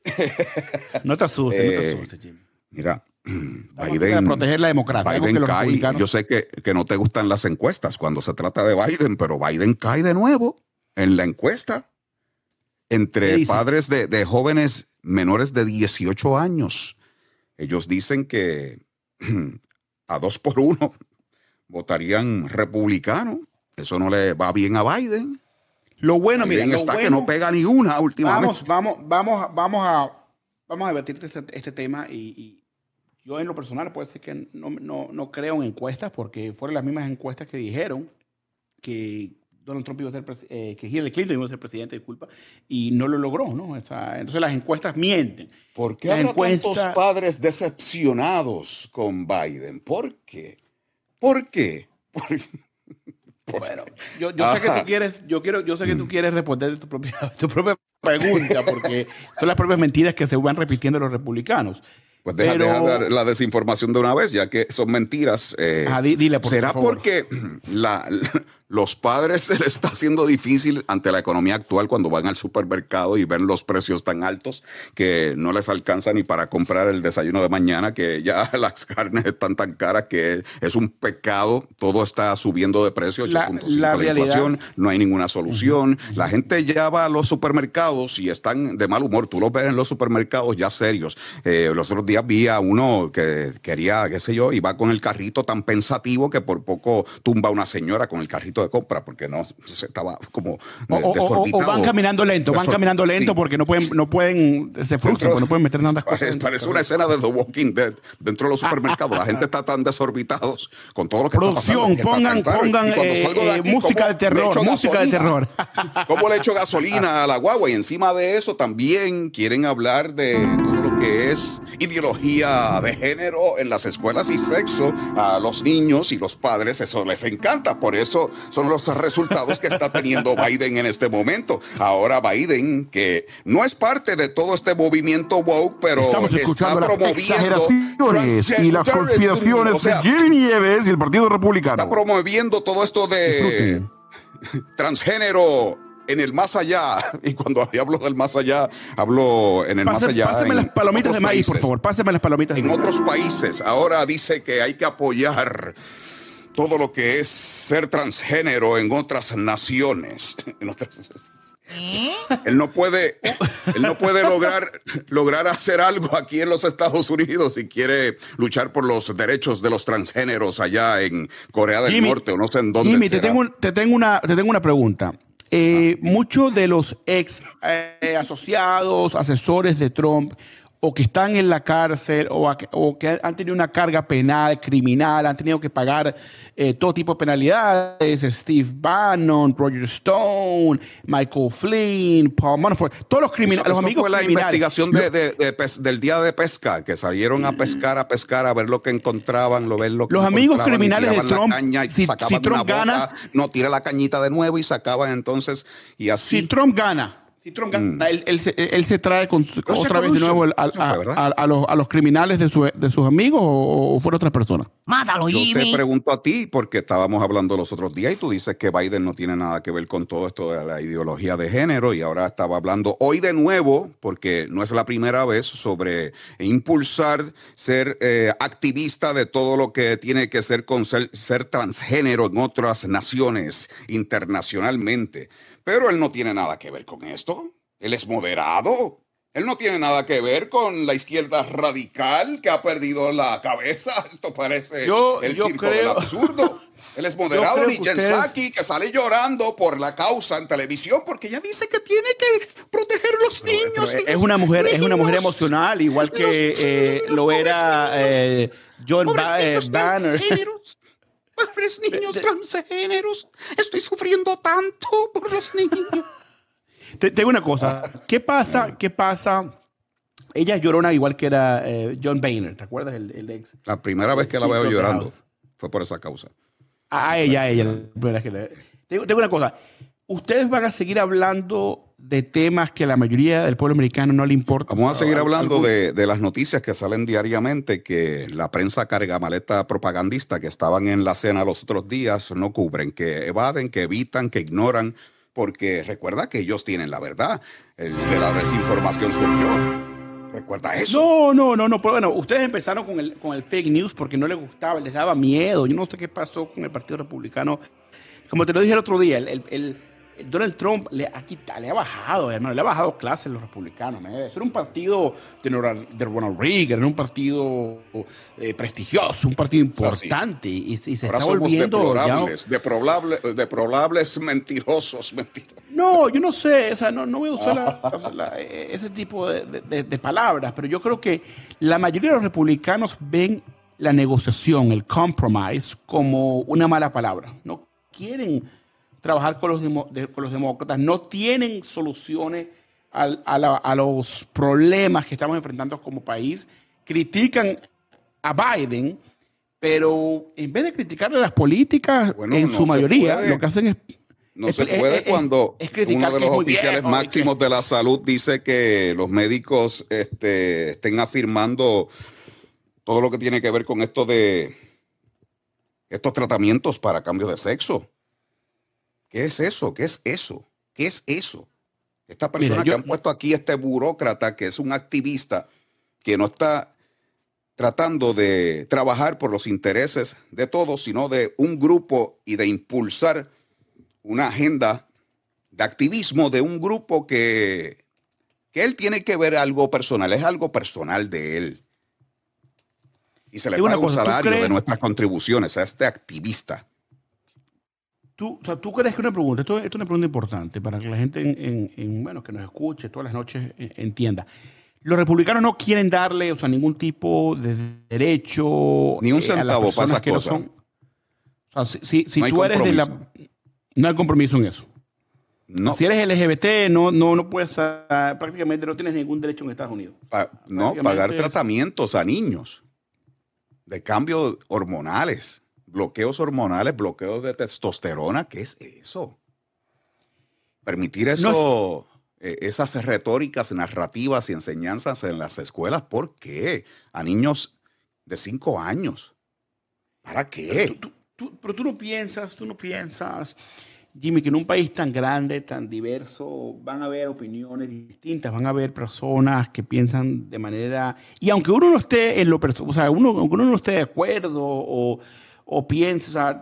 no te asustes, no te eh, asustes, Jim. Mira, Biden. proteger la democracia. Biden cae, yo sé que, que, no te gustan las encuestas cuando se trata de Biden, pero Biden cae de nuevo en la encuesta entre padres de, de, jóvenes menores de 18 años. Ellos dicen que a dos por uno votarían republicano. Eso no le va bien a Biden. Lo bueno, miren, está que no pega ni una últimamente. Vamos, vamos, vamos, vamos a vamos a debatir este, este tema y, yo en lo personal puede ser que no, no, no creo en encuestas porque fueron las mismas encuestas que dijeron que Donald Trump iba a ser, eh, que Hillary Clinton iba a ser presidente, disculpa, y no lo logró, ¿no? entonces las encuestas mienten. ¿Por qué hay tantos padres decepcionados con Biden? ¿Por qué? ¿Por qué? bueno, yo, sé que tú quieres, yo quiero, yo sé que tú mm. quieres responder tu propia, tu propia pregunta, porque son las propias mentiras que se van repitiendo los republicanos. Pues deja, dar la desinformación de una vez, ya que son mentiras. Eh, dile por, ¿Será porque la, los padres se les está haciendo difícil ante la economía actual cuando van al supermercado y ven los precios tan altos que no les alcanza ni para comprar el desayuno de mañana, que ya las carnes están tan caras que es un pecado, todo está subiendo de precio, la, la, inflación, no hay ninguna solución. La gente ya va a los supermercados y están de mal humor, tú lo ves en los supermercados ya serios. Eh, los otros días vi a uno que quería, qué sé yo, y va con el carrito tan pensativo que por poco tumba a una señora con el carrito carrito de compra porque no se estaba como o, van caminando lento, van caminando lento porque no pueden, no pueden, se frustran, porque no pueden meter nada cosas. Parece, una escena de The Walking Dead dentro de los supermercados. La gente está tan desorbitados con todo lo que Producción, está pasando. Pongan, pongan eh, música de terror, música de terror. ¿Cómo le echo gasolina a la guagua? Y encima de eso también quieren hablar de todo lo que es ideología de género en las escuelas y sexo a los niños y los padres. Eso les encanta. Por eso son los resultados que está teniendo Biden en este momento. Ahora Biden, que no es parte de todo este movimiento woke, pero Estamos escuchando las exageraciones y las conspiraciones de Jimmy Nieves y el Partido Republicano. Está promoviendo todo esto de transgénero en el más allá. Y cuando hablo del más allá, hablo en el más allá. Páseme las palomitas de maíz, por favor. Páseme las palomitas En otros países. Ahora dice que hay que apoyar todo lo que es ser transgénero en otras naciones. ¿Eh? Él no puede, él no puede lograr, lograr hacer algo aquí en los Estados Unidos si quiere luchar por los derechos de los transgéneros allá en Corea del Norte o no sé en dónde. Jimmy, Te, tengo, te, tengo una, te tengo una pregunta. Eh, muchos de los ex eh, asociados, asesores de Trump, o que están en la cárcel o, que han tenido una carga penal, criminal, han tenido que pagar eh, todo tipo de penalidades, Steve Bannon, Roger Stone, Michael Flynn, Paul Manafort, todos los criminales, los amigos fue la investigación del día de pesca, que salieron a pescar, a pescar, a ver lo que encontraban, lo ver lo que Los amigos criminales de Trump, si, Trump gana, no tira la cañita de nuevo y sacaban entonces y así. Si Trump gana, si Trump mm. él, se, trae con, otra vez de nuevo a, los, criminales de, sus amigos o, fuera otra persona. Mátalo, Yo te pregunto a ti, porque estábamos hablando los otros días y tú dices que Biden no tiene nada que ver con todo esto de la ideología de género y ahora estaba hablando hoy de nuevo, porque no es la primera vez, sobre impulsar ser eh, activista de todo lo que tiene que ser con ser transgénero en otras naciones internacionalmente. Pero él no tiene nada que ver con esto. Él es moderado. Él no tiene nada que ver con la izquierda radical que ha perdido la cabeza. Esto parece el circo del absurdo. Él es moderado, ni Saki, que sale llorando por la causa en televisión porque ella dice que tiene que proteger los niños. es una mujer, es una mujer emocional, igual que eh, lo era eh, John eh, Banner. Pobres niños transgéneros. Estoy sufriendo tanto por los niños. Te, tengo una cosa. ¿Qué pasa? ¿Qué pasa? Ella llorona igual que era eh, John Boehner, ¿te acuerdas? El, ex. La primera vez que la veo llorando fue por esa causa. A ella, a ella. Tengo, tengo una cosa. Ustedes van a seguir hablando de temas que a la mayoría del pueblo americano no le importa. Vamos a seguir hablando de, las noticias que salen diariamente que la prensa carga maleta propagandista que estaban en la cena los otros días no cubren, que evaden, que evitan, que ignoran, porque recuerda que ellos tienen la verdad. El de la desinformación surgió. ¿Recuerda eso? No, no, no, no. Pero bueno, ustedes empezaron con el, con el fake news porque no les gustaba, les daba miedo. Yo no sé qué pasó con el Partido Republicano. Como te lo dije el otro día, el Donald Trump le ha, quitado, le ha bajado, hermano, le ha bajado clases a los republicanos. Eso era un partido de, Ronald Reagan, era un partido eh, prestigioso, un partido importante. Y, se está volviendo. Deplorables, deplorables, mentirosos, mentirosos. No, yo no sé, o sea, no, no voy a usar ese tipo de, de palabras, pero yo creo que la mayoría de los republicanos ven la negociación, el compromise, como una mala palabra. No quieren trabajar con los, con los demócratas, no tienen soluciones a, los problemas que estamos enfrentando como país, critican a Biden, pero en vez de criticarle las políticas, en su mayoría, lo que hacen es... No se puede cuando uno de los oficiales máximos de la salud dice que los médicos este, estén afirmando todo lo que tiene que ver con esto de estos tratamientos para cambio de sexo. ¿Qué es eso? ¿Qué es eso? ¿Qué es eso? Esta persona que han puesto aquí, este burócrata, que es un activista, que no está tratando de trabajar por los intereses de todos, sino de un grupo y de impulsar una agenda de activismo de un grupo que, que él tiene que ver algo personal, es algo personal de él. Y se le paga un salario de nuestras contribuciones a este activista. Tú, o sea, ¿tú crees que una pregunta, esto, es una pregunta importante para que la gente en, bueno, que nos escuche todas las noches eh, entienda. Los republicanos no quieren darle, o sea, ningún tipo de derecho ni un centavo para esas que cosas. son. O sea, si, si, tú eres de la no hay compromiso en eso. No. Si eres LGBT, no, no, no puedes, ah, prácticamente no tienes ningún derecho en Estados Unidos. no, pagar tratamientos a niños de cambios hormonales bloqueos hormonales, bloqueos de testosterona, ¿qué es eso? Permitir eso, eh, esas retóricas narrativas y enseñanzas en las escuelas, ¿por qué? A niños de cinco años. ¿Para qué? pero tú no piensas, tú no piensas, Jimmy, que en un país tan grande, tan diverso, van a haber opiniones distintas, van a haber personas que piensan de manera... Y aunque uno no esté en lo o sea, uno, aunque uno no esté de acuerdo o o piensas,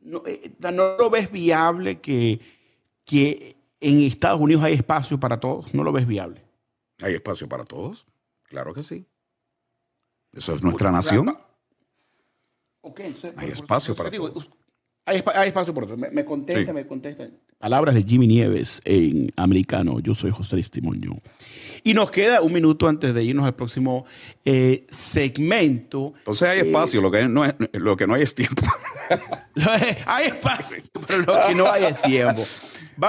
no, eh, no, lo ves viable que, que en Estados Unidos hay espacio para todos? ¿No lo ves viable? ¿Hay espacio para todos? Claro que sí. Eso es nuestra nación. hay espacio para todos. Hay, espacio para todos. Me, contesta, me contesta. Palabras de Jimmy Nieves en americano. Yo soy José Testimonio. Y nos queda un minuto antes de irnos al próximo eh, segmento. Entonces hay espacio, lo, que no lo que no hay es tiempo. hay espacio, pero lo que no hay es tiempo.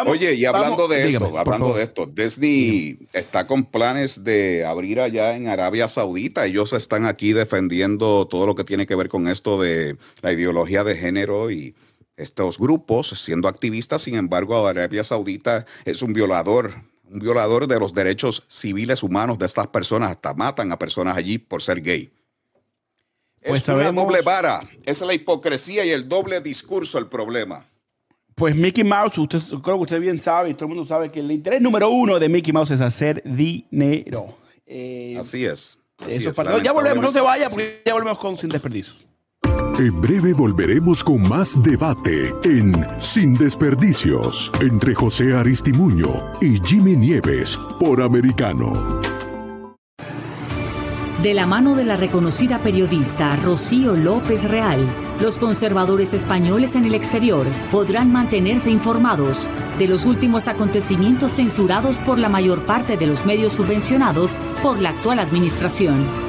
Oye, y hablando de esto, hablando de esto, Disney está con planes de abrir allá en Arabia Saudita. Ellos están aquí defendiendo todo lo que tiene que ver con esto de la ideología de género y estos grupos siendo activistas. Sin embargo, Arabia Saudita es un violador un violador de los derechos civiles humanos de estas personas, hasta matan a personas allí por ser gay. Pues es una doble vara, es la hipocresía y el doble discurso el problema. Pues Mickey Mouse, usted, creo que usted bien sabe y todo el mundo sabe que el interés número uno de Mickey Mouse es hacer dinero. Eh, así es. ya volvemos, no se vaya porque ya volvemos con Sin Desperdicios. En breve volveremos con más debate en Sin Desperdicios entre José Aristimuño y Jimmy Nieves por Americano. De la mano de la reconocida periodista Rocío López Real, los conservadores españoles en el exterior podrán mantenerse informados de los últimos acontecimientos censurados por la mayor parte de los medios subvencionados por la actual administración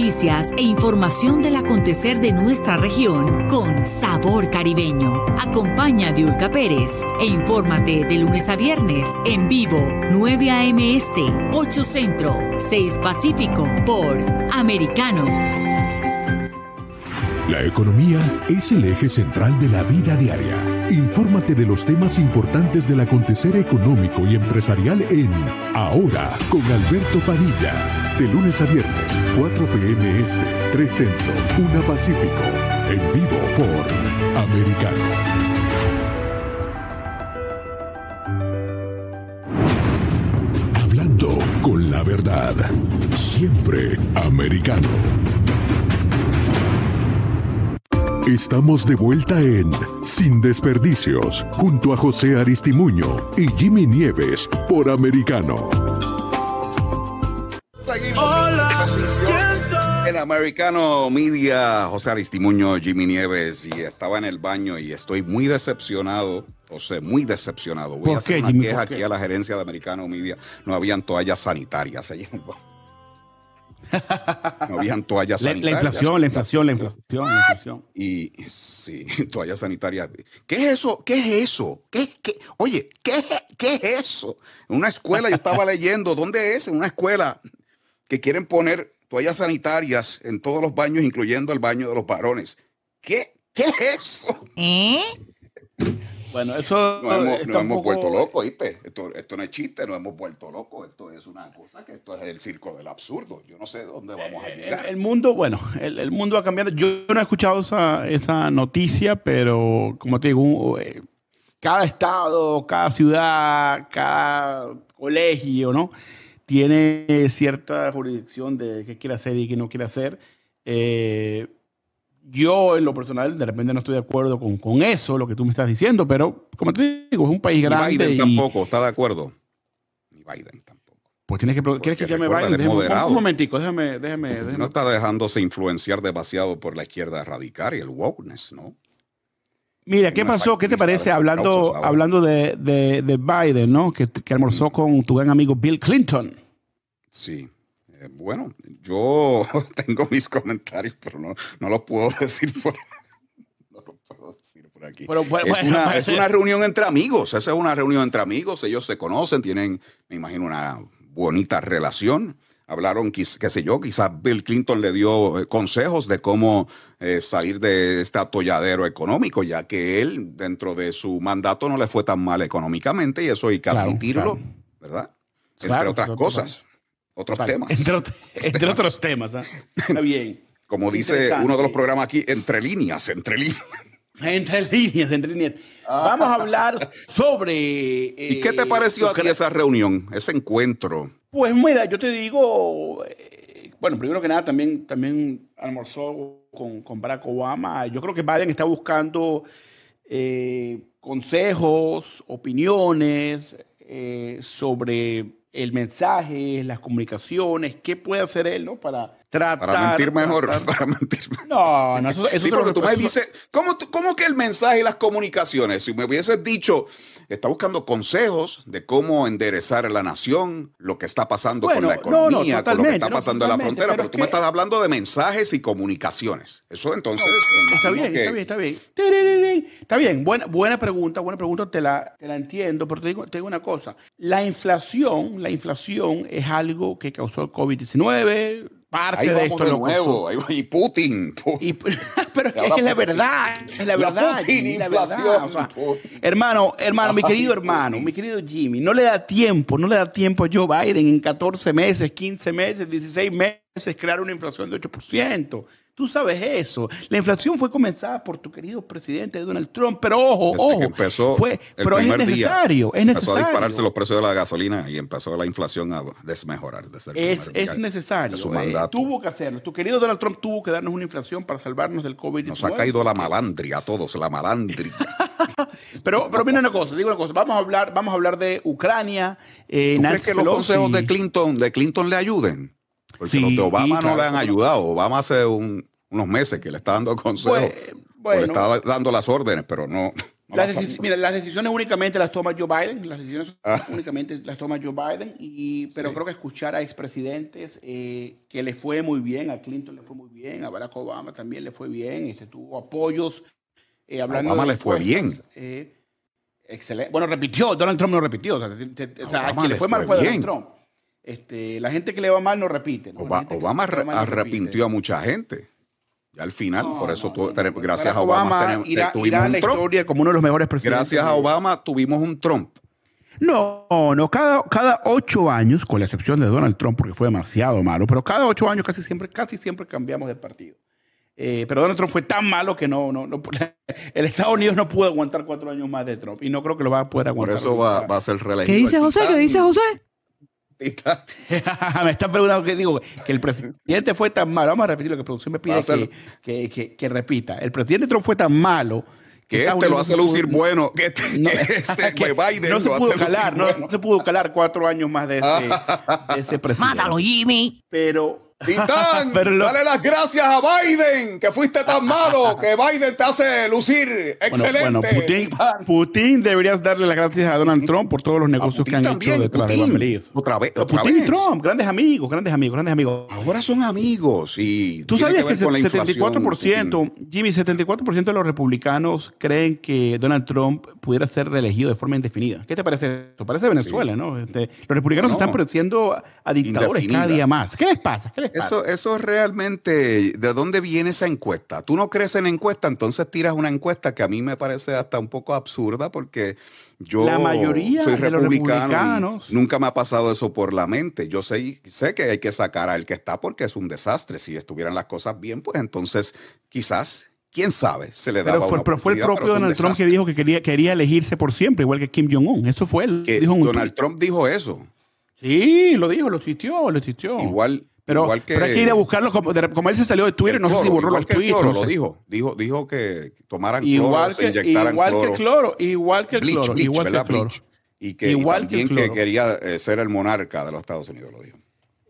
Noticias e información del acontecer de nuestra región con sabor caribeño. Acompaña a Diulca Pérez e infórmate de lunes a viernes en vivo 9 a.m. Este, 8 Centro, 6 Pacífico por Americano. La economía es el eje central de la vida diaria. Infórmate de los temas importantes del acontecer económico y empresarial en Ahora con Alberto Padilla de lunes a viernes, 4 p.m. Este, 3 Centro, 1 Pacífico. En vivo por Americano. Hablando con la verdad. Siempre americano. Estamos de vuelta en Sin Desperdicios, junto a José Aristimuño y Jimmy Nieves por Americano. Hola, en Americano Media, José Aristimuño, Jimmy Nieves, y estaba en el baño y estoy muy decepcionado. José, muy decepcionado. Voy a hacer qué, una Jimmy, queja aquí a la gerencia de Americano Media. No habían toallas sanitarias allí en el baño. No habían toallas sanitarias. La inflación, la inflación, la inflación, la inflación. Y sí, toallas sanitarias. ¿Qué es eso? ¿Qué es eso? ¿Qué, qué? Oye, ¿qué, ¿qué es eso? En una escuela, yo estaba leyendo, ¿dónde es? En una escuela que quieren poner toallas sanitarias en todos los baños, incluyendo el baño de los varones. ¿Qué, qué es eso? ¿Eh? Bueno, eso nos hemos, hemos vuelto locos, ¿viste? Esto, esto, no es chiste, nos hemos vuelto locos. Esto es una cosa que esto es el circo del absurdo. Yo no sé dónde vamos a llegar. El, mundo, bueno, el, el, mundo ha cambiado. Yo no he escuchado esa, esa noticia, pero como te digo, eh, cada estado, cada ciudad, cada colegio, ¿no? Tiene cierta jurisdicción de qué quiere hacer y qué no quiere hacer. Eh, yo, en lo personal, de repente no estoy de acuerdo con, con, eso, lo que tú me estás diciendo, pero como te digo, es un país grande. Biden tampoco está de acuerdo. Ni Biden tampoco. Pues tienes que, ¿quieres que llame Biden? Déjame, un, un, momentico, déjame, déjame, déjame, No está dejándose influenciar demasiado por la izquierda radical y el wokeness, ¿no? Mira, ¿qué pasó? ¿Qué te parece hablando, hablando de, de, de, Biden, ¿no? Que, que almorzó mm. con tu gran amigo Bill Clinton. Sí. Eh, bueno, yo tengo mis comentarios, pero no, no los puedo decir por, no los puedo decir por aquí. Pero, bueno, es, una, es, una, reunión entre amigos, esa es una reunión entre amigos, ellos se conocen, tienen, me imagino, una bonita relación. Hablaron, qué sé yo, quizás Bill Clinton le dio eh, consejos de cómo eh, salir de este atolladero económico, ya que él, dentro de su mandato, no le fue tan mal económicamente y eso hay que admitirlo, ¿verdad? Entre otras cosas otros temas. Entre, otros temas. ¿ah? Está bien. Como dice uno de los programas aquí, entre líneas, entre líneas. Entre líneas, entre líneas. Vamos a hablar sobre... ¿Y qué te eh, pareció a ti esa reunión, ese encuentro? Pues mira, yo te digo, eh, bueno, primero que nada también, también almorzó con, con Barack Obama. Yo creo que Biden está buscando eh, consejos, opiniones sobre el mensaje, las comunicaciones, qué puede hacer él, ¿no? Para tratar... Para mentir mejor, para mentir No, no, eso, eso Sí, porque tú me dices, ¿cómo, ¿cómo, que el mensaje y las comunicaciones? Si me hubieses dicho, está buscando consejos de cómo enderezar la nación, lo que está pasando con la economía, con lo que está pasando en la frontera, pero, tú me estás hablando de mensajes y comunicaciones. Eso entonces... está, bien, está bien, está bien, está bien. buena, buena pregunta, buena pregunta, te la, te la entiendo, pero te digo, te digo una cosa. La inflación la inflación es algo que causó el COVID-19, parte de esto de nuevo, y Putin. pero es, que la verdad, es la verdad. La verdad. hermano, hermano, mi querido hermano, mi querido Jimmy, no le da tiempo, no le da tiempo a Joe Biden en 14 meses, 15 meses, 16 meses crear una inflación de 8%. Tú sabes eso. La inflación fue comenzada por tu querido presidente Donald Trump, pero ojo, ojo. Empezó fue, pero es necesario, es necesario. Empezó a dispararse los precios de la gasolina y empezó la inflación a desmejorar. es, es necesario. Su eh, tuvo que hacerlo. Tu querido Donald Trump tuvo que darnos una inflación para salvarnos del COVID-19. Nos ha caído la malandria a todos, la malandria. pero, pero mira una cosa, digo una cosa. Vamos a hablar, vamos a hablar de Ucrania. Eh, ¿Tú crees que los consejos de Clinton, de Clinton le ayuden? Porque los de Obama no le han ayudado. Obama hace un, unos meses que le está dando consejos, le está dando las órdenes, pero no. las, mira, las decisiones únicamente las toma Joe Biden, las decisiones ah. únicamente las toma Joe Biden, y, pero creo que escuchar a expresidentes eh, que le fue muy bien, a Clinton le fue muy bien, a Barack Obama también le fue bien, este, tuvo apoyos. Eh, hablando a Obama le fue bien. Eh, excelente. Bueno, repitió, Donald Trump no repitió, o sea, a quien le fue mal fue Donald Trump. Este, la gente que le va mal no repite. Obama arrepintió a mucha gente. Ya al final, por eso gracias a Obama, tuvimos un Trump. como uno de los mejores presidentes. Gracias a Obama tuvimos un Trump. No, no, cada, cada ocho años, con la excepción de Donald Trump, porque fue demasiado malo, pero cada ocho años casi siempre, casi siempre cambiamos de partido. Eh, pero Donald Trump fue tan malo que no, no, no, el Estados Unidos no pudo aguantar cuatro años más de Trump y no creo que lo va a poder aguantar. Por eso va, va a ser reelegido. ¿Qué dice José? ¿Qué dice José? me están preguntando que digo que el presidente fue tan malo. Vamos a repetir lo que la producción me pide que, que, que, repita. El presidente Trump fue tan malo que este lo hace lucir bueno, que este, no, este Biden no se pudo calar, no, se pudo calar cuatro años más de ese, de ese presidente. Mátalo, Jimmy. Pero Titán, dale las gracias a Biden, que fuiste tan malo, que Biden te hace lucir excelente. Bueno, Putin, deberías darle las gracias a Donald Trump por todos los negocios que han hecho detrás de Bambelillos. Otra vez, otra Putin vez. y Trump, grandes amigos, grandes amigos, grandes amigos. Ahora son amigos y tú sabías que, que 74%, Jimmy, 74% de los republicanos creen que Donald Trump pudiera ser reelegido de forma indefinida. ¿Qué te parece eso? Parece Venezuela, ¿no? Este, los republicanos están pareciendo a dictadores cada día más. ¿Qué les pasa? ¿Qué les eso, eso realmente, ¿de dónde viene esa encuesta? Tú no crees en encuesta, entonces tiras una encuesta que a mí me parece hasta un poco absurda porque yo la mayoría soy republicano nunca me ha pasado eso por la mente. Yo sé, sé que hay que sacar al que está porque es un desastre. Si estuvieran las cosas bien, pues entonces quizás quién sabe, se le daba pero fue, fue el propio Donald Trump que dijo que quería, quería elegirse por siempre, igual que Kim Jong-un. Eso fue él. dijo Donald Trump dijo eso. Sí, lo dijo, lo existió, lo existió. Igual, pero, igual que, pero hay que ir a buscarlo. Como, como él se salió de Twitter, no sé si borró los tweets. Cloro, lo dijo. dijo. Dijo que tomaran igual cloro, que, se inyectaran igual cloro. Que cloro. Igual que el bleach, cloro. Bleach, igual ¿verdad? que el cloro. Y que, igual y también que, el quería eh, ser el monarca de los Estados Unidos, lo dijo.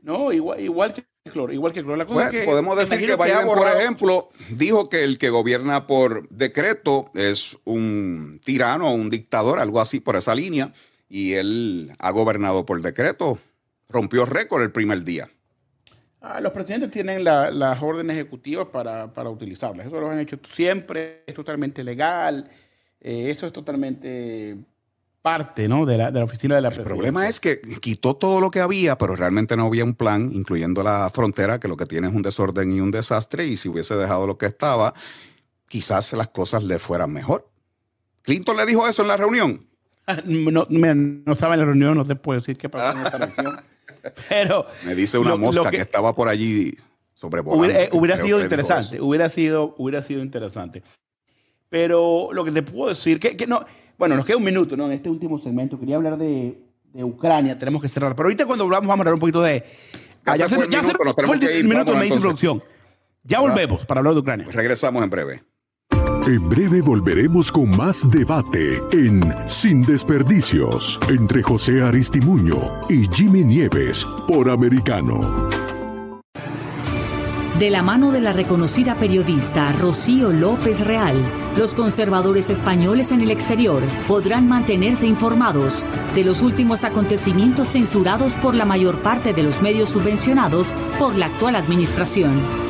No, igual, igual que el cloro. Igual que el cloro. La cosa Bueno, es que, podemos decir que Biden, por ejemplo, dijo que el que gobierna por decreto es un tirano un dictador, algo así por esa línea, y él ha gobernado por decreto. Rompió récord el primer día. Ah, los presidentes tienen la, las órdenes ejecutivas para, para, utilizarlas. Eso lo han hecho siempre, es totalmente legal, eh, eso es totalmente parte ¿no? de, la, de la oficina de la presidencia. El problema es que quitó todo lo que había, pero realmente no había un plan, incluyendo la frontera, que lo que tiene es un desorden y un desastre, y si hubiese dejado lo que estaba, quizás las cosas le fueran mejor. Clinton le dijo eso en la reunión. No, no estaba en la reunión, no te puedo decir qué pasó en esta reunión. Pero me dice una lo, mosca lo que, que, estaba por allí sobrevolando. Hubiera, eh, hubiera sido interesante, hubiera sido, hubiera sido interesante. Pero lo que te puedo decir, que, que, no, bueno, nos queda un minuto, ¿no? En este último segmento quería hablar de, de Ucrania, tenemos que cerrar. Pero ahorita cuando volvamos vamos a hablar un poquito de... Ya, ya, se, fue, el ya fue el, minuto de mi introducción. Ya volvemos para hablar de Ucrania. Pues regresamos en breve. En breve volveremos con más debate en Sin Desperdicios entre José Aristimuño y Jimmy Nieves por Americano. De la mano de la reconocida periodista Rocío López Real, los conservadores españoles en el exterior podrán mantenerse informados de los últimos acontecimientos censurados por la mayor parte de los medios subvencionados por la actual administración.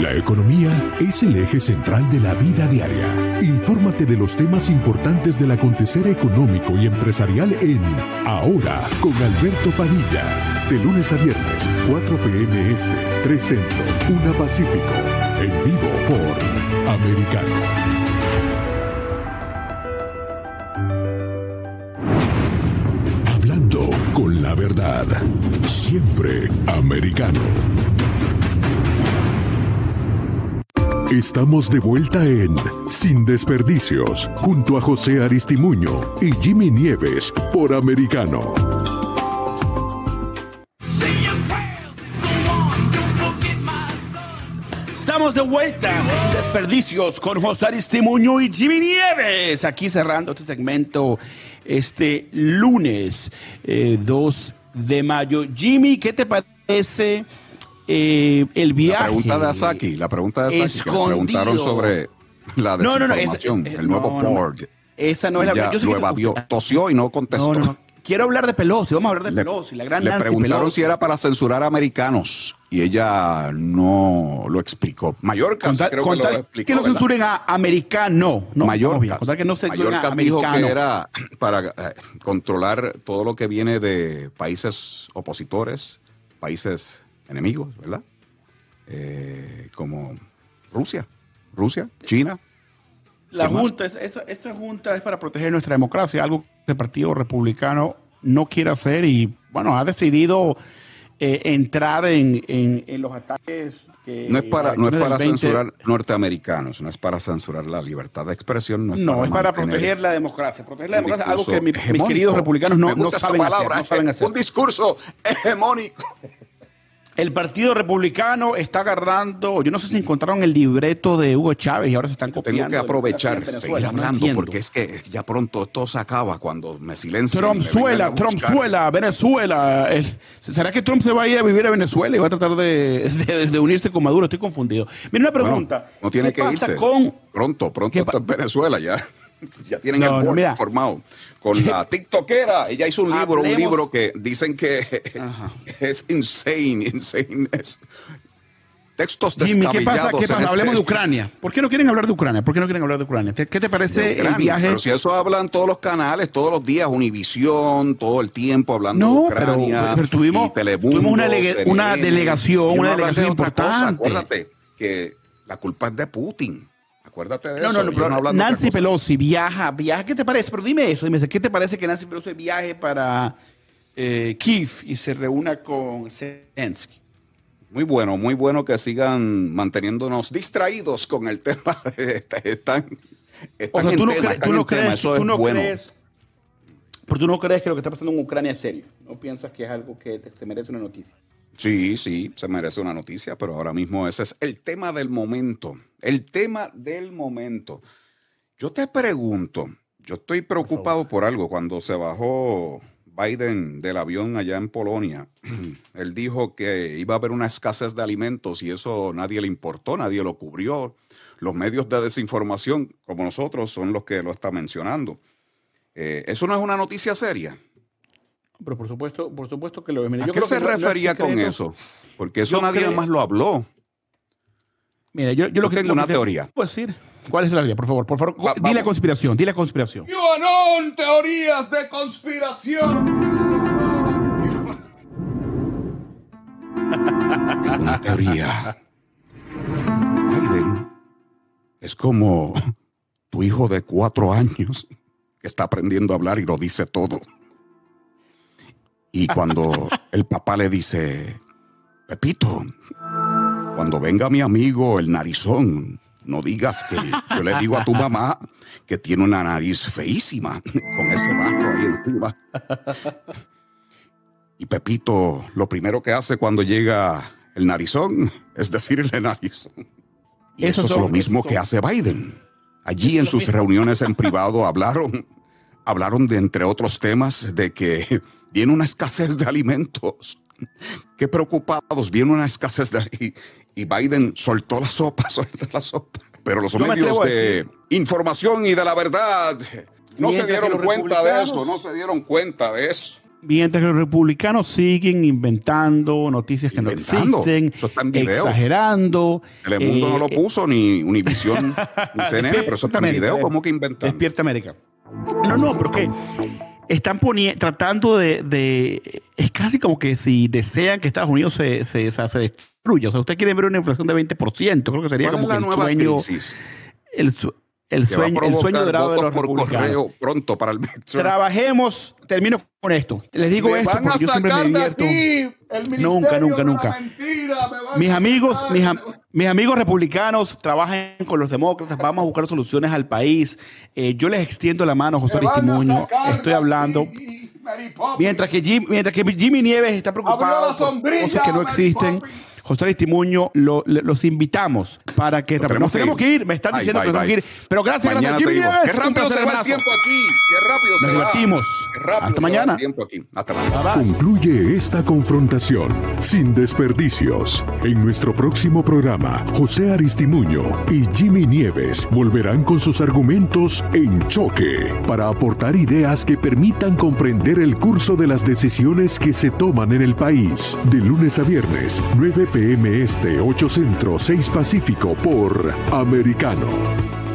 La economía es el eje central de la vida diaria. Infórmate de los temas importantes del acontecer económico y empresarial en Ahora con Alberto Padilla. De lunes a viernes, 4 p.m. Este, 3 Centro, 1 Pacífico. En vivo por Americano. Hablando con la verdad. Siempre americano. Estamos de vuelta en Sin Desperdicios, junto a José Aristimuño y Jimmy Nieves por Americano. Estamos de vuelta en Desperdicios con José Aristimuño y Jimmy Nieves. Aquí cerrando este segmento este lunes 2 eh, de mayo. Jimmy, ¿qué te parece? Eh, el viaje. La pregunta de Asaki, la pregunta de Asaki, que le preguntaron sobre la desinformación, no, no, el nuevo board. Esa no es la yo lo evadió, tosió y no contestó. Quiero hablar de Pelosi, vamos a hablar de Pelosi, la gran Le preguntaron si era para censurar a americanos y ella no lo explicó. Mallorca creo que lo explicó, que no censuren a americano, no. Mallorca, que no Mallorca a dijo que era para eh, controlar todo lo que viene de países opositores, países enemigos, ¿verdad? Eh, como Rusia, Rusia, China. La junta, esa, junta es para proteger nuestra democracia, algo que el Partido Republicano no quiere hacer y, bueno, ha decidido eh, entrar en, los ataques. no es para, no es para censurar norteamericanos, no es para censurar la libertad de expresión. No es para, proteger la democracia. Proteger la democracia, algo que mis queridos republicanos no, no saben, hacer, no saben hacer. Un discurso hegemónico. El Partido Republicano está agarrando, yo no sé si encontraron el libreto de Hugo Chávez y ahora se están copiando. Tengo que aprovechar, seguir hablando, porque es que ya pronto todo se acaba cuando me silencio. Trumpzuela, Trumpzuela, Venezuela. ¿Será que Trump se va a ir a vivir a Venezuela y va a tratar de, unirse con Maduro? Estoy confundido. Mira una pregunta. no tiene que irse. Con... Pronto, pronto Venezuela ya. ya tienen el board formado. Con la TikTokera, ella hizo un libro, un libro que dicen que es insane, insane. Es textos Jimmy, ¿qué pasa? ¿Qué pasa? Hablemos de Ucrania. ¿Por qué no quieren hablar de Ucrania? ¿Por qué no quieren hablar de Ucrania? ¿Qué te parece el viaje? Pero si eso hablan todos los canales, todos los días, Univisión, todo el tiempo hablando de Ucrania. Pero, tuvimos, tuvimos una, una delegación, una delegación importante. Acuérdate que la culpa es de Putin. Acuérdate de eso. No, no, no, Nancy Pelosi viaja, viaja. ¿Qué te parece? Pero dime eso, dime, ¿qué te parece que Nancy Pelosi viaje para eh, Kiev y se reúna con Zelensky? Muy bueno, muy bueno que sigan manteniéndonos distraídos con el tema. están, están en tú no, crees, tú no crees, eso es bueno. pero tú no crees que lo que está pasando en Ucrania es serio. No piensas que es algo que se merece una noticia. Sí, sí, se merece una noticia, pero ahora mismo ese es el tema del momento. El tema del momento. Yo te pregunto, yo estoy preocupado por algo. Cuando se bajó Biden del avión allá en Polonia, él dijo que iba a haber una escasez de alimentos y eso nadie le importó, nadie lo cubrió. Los medios de desinformación, como nosotros, son los que lo están mencionando. Eh, ¿Eso no es una noticia seria? Pero por supuesto, por supuesto que lo es. ¿A qué se refería con eso? Porque eso nadie más lo habló. Mira, yo, yo lo que tengo una teoría. ¿Puedo decir? ¿Cuál es la teoría? Por favor, por favor, di la conspiración, di la conspiración. Yo no, teorías de conspiración. tengo una teoría. Biden es como tu hijo de cuatro años que está aprendiendo a hablar y lo dice todo. Y cuando el papá le dice, Pepito, cuando venga mi amigo el narizón, no digas que yo le digo a tu mamá que tiene una nariz feísima con ese barro ahí encima. Y Pepito lo primero que hace cuando llega el narizón es decirle narizón. Y eso, es lo mismo que hace Biden. Allí en sus reuniones en privado hablaron hablaron de, entre otros temas, de que viene una escasez de alimentos. Qué preocupados, viene una escasez de... Y, y Biden soltó la sopa, soltó la sopa. Pero los medios de información y de la verdad no se dieron cuenta de eso, no se dieron cuenta de eso. Mientras que los republicanos siguen inventando noticias que no existen, exagerando. Telemundo no lo eh, puso, ni Univision, ni CNN, pero eso está en video, ¿cómo que inventan? Despierta América. No, no, pero que están tratando de, Es casi como que si desean que Estados Unidos se, se, se destruya. O sea, usted quiere ver una inflación de 20%, creo que sería como que el sueño. El el sueño, el sueño dorado de los por republicanos. pronto para el Trabajemos, termino con esto. Les digo esto porque yo siempre me divierto. nunca, nunca, nunca. mis amigos, mis, mis, amigos republicanos trabajan con los demócratas, vamos a buscar soluciones al país. Eh, yo les extiendo la mano, José Aristimuño. Estoy hablando. Mientras que, mientras que Jimmy Nieves está preocupado por cosas que no existen. José Aristimuño, lo, los invitamos para que tenemos, tenemos que ir. Me están diciendo que tenemos que ir. Pero gracias, mañana gracias. Qué rápido se va el tiempo aquí. Qué rápido se Nos divertimos. Hasta mañana. Hasta mañana. Concluye esta confrontación sin desperdicios. En nuestro próximo programa, José Aristimuño y Jimmy Nieves volverán con sus argumentos en choque para aportar ideas que permitan comprender el curso de las decisiones que se toman en el país. De lunes a viernes, 9 PM Este, 8 Centro, 6 Pacífico por Americano.